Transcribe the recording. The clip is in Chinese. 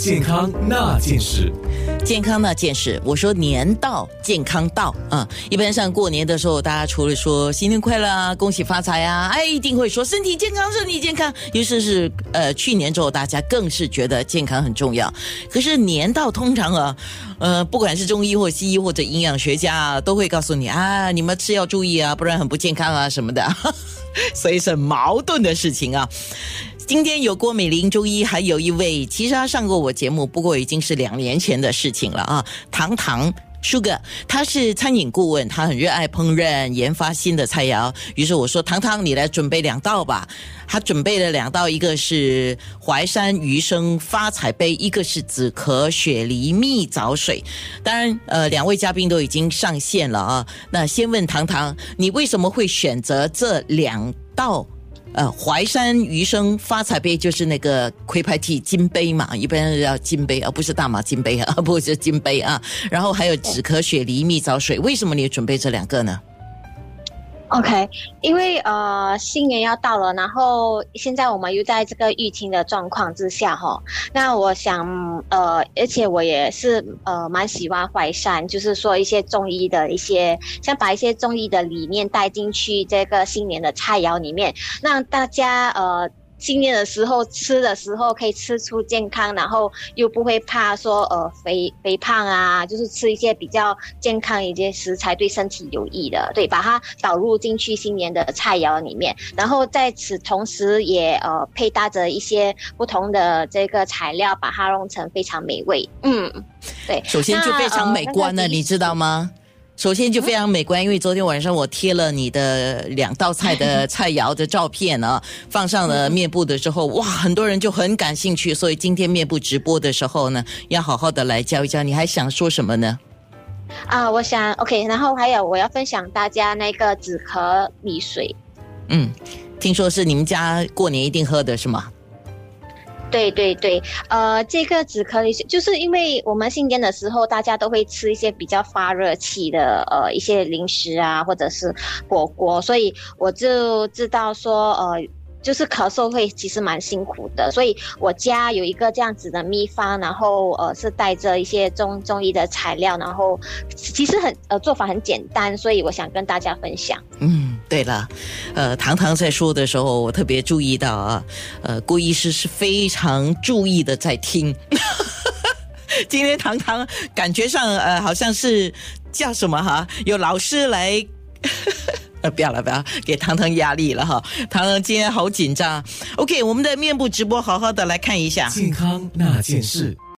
健康那件事。健康那件事，我说年到健康到啊、一般上过年的时候，大家除了说新年快乐啊、恭喜发财啊，哎，一定会说身体健康、身体健康。于是是呃，去年之后，大家更是觉得健康很重要。可是年到通常啊，呃，不管是中医或西医或者营养学家啊，都会告诉你啊，你们吃要注意啊，不然很不健康啊什么的。所以是矛盾的事情啊。今天有郭美玲中医，还有一位，其实他上过我节目，不过已经是两年前的事情了啊。糖糖 Sugar，他是餐饮顾问，他很热爱烹饪，研发新的菜肴。于是我说：“糖糖，你来准备两道吧。”他准备了两道，一个是淮山鱼生发财杯，一个是紫壳雪梨蜜枣水。当然，呃，两位嘉宾都已经上线了啊。那先问糖糖，你为什么会选择这两道？呃，淮山余生发财杯就是那个魁派蒂金杯嘛，一般要金杯，而不是大马金杯啊，不是金杯啊。然后还有止咳雪梨蜜枣水，为什么你准备这两个呢？OK，因为呃新年要到了，然后现在我们又在这个疫情的状况之下哈，那我想呃，而且我也是呃蛮喜欢淮山，就是说一些中医的一些，想把一些中医的理念带进去这个新年的菜肴里面，让大家呃。新年的时候吃的时候可以吃出健康，然后又不会怕说呃肥肥胖啊，就是吃一些比较健康一些食材对身体有益的，对，把它导入进去新年的菜肴里面，然后在此同时也呃配搭着一些不同的这个材料，把它弄成非常美味。嗯，对，首先就非常美观了，你知道吗？首先就非常美观，因为昨天晚上我贴了你的两道菜的菜肴的照片啊，放上了面部的时候，哇，很多人就很感兴趣，所以今天面部直播的时候呢，要好好的来教一教。你还想说什么呢？啊，我想 OK，然后还有我要分享大家那个止咳米水。嗯，听说是你们家过年一定喝的是吗？对对对，呃，这个止咳的，就是因为我们新年的时候，大家都会吃一些比较发热气的呃一些零食啊，或者是火锅，所以我就知道说呃。就是咳嗽会其实蛮辛苦的，所以我家有一个这样子的秘方，然后呃是带着一些中中医的材料，然后其实很呃做法很简单，所以我想跟大家分享。嗯，对了，呃，糖糖在说的时候，我特别注意到啊，呃，郭医师是非常注意的在听。今天糖糖感觉上呃好像是叫什么哈，有老师来。呃，不要了，不要给糖糖压力了哈。糖糖今天好紧张。OK，我们的面部直播好好的来看一下。健康那件事。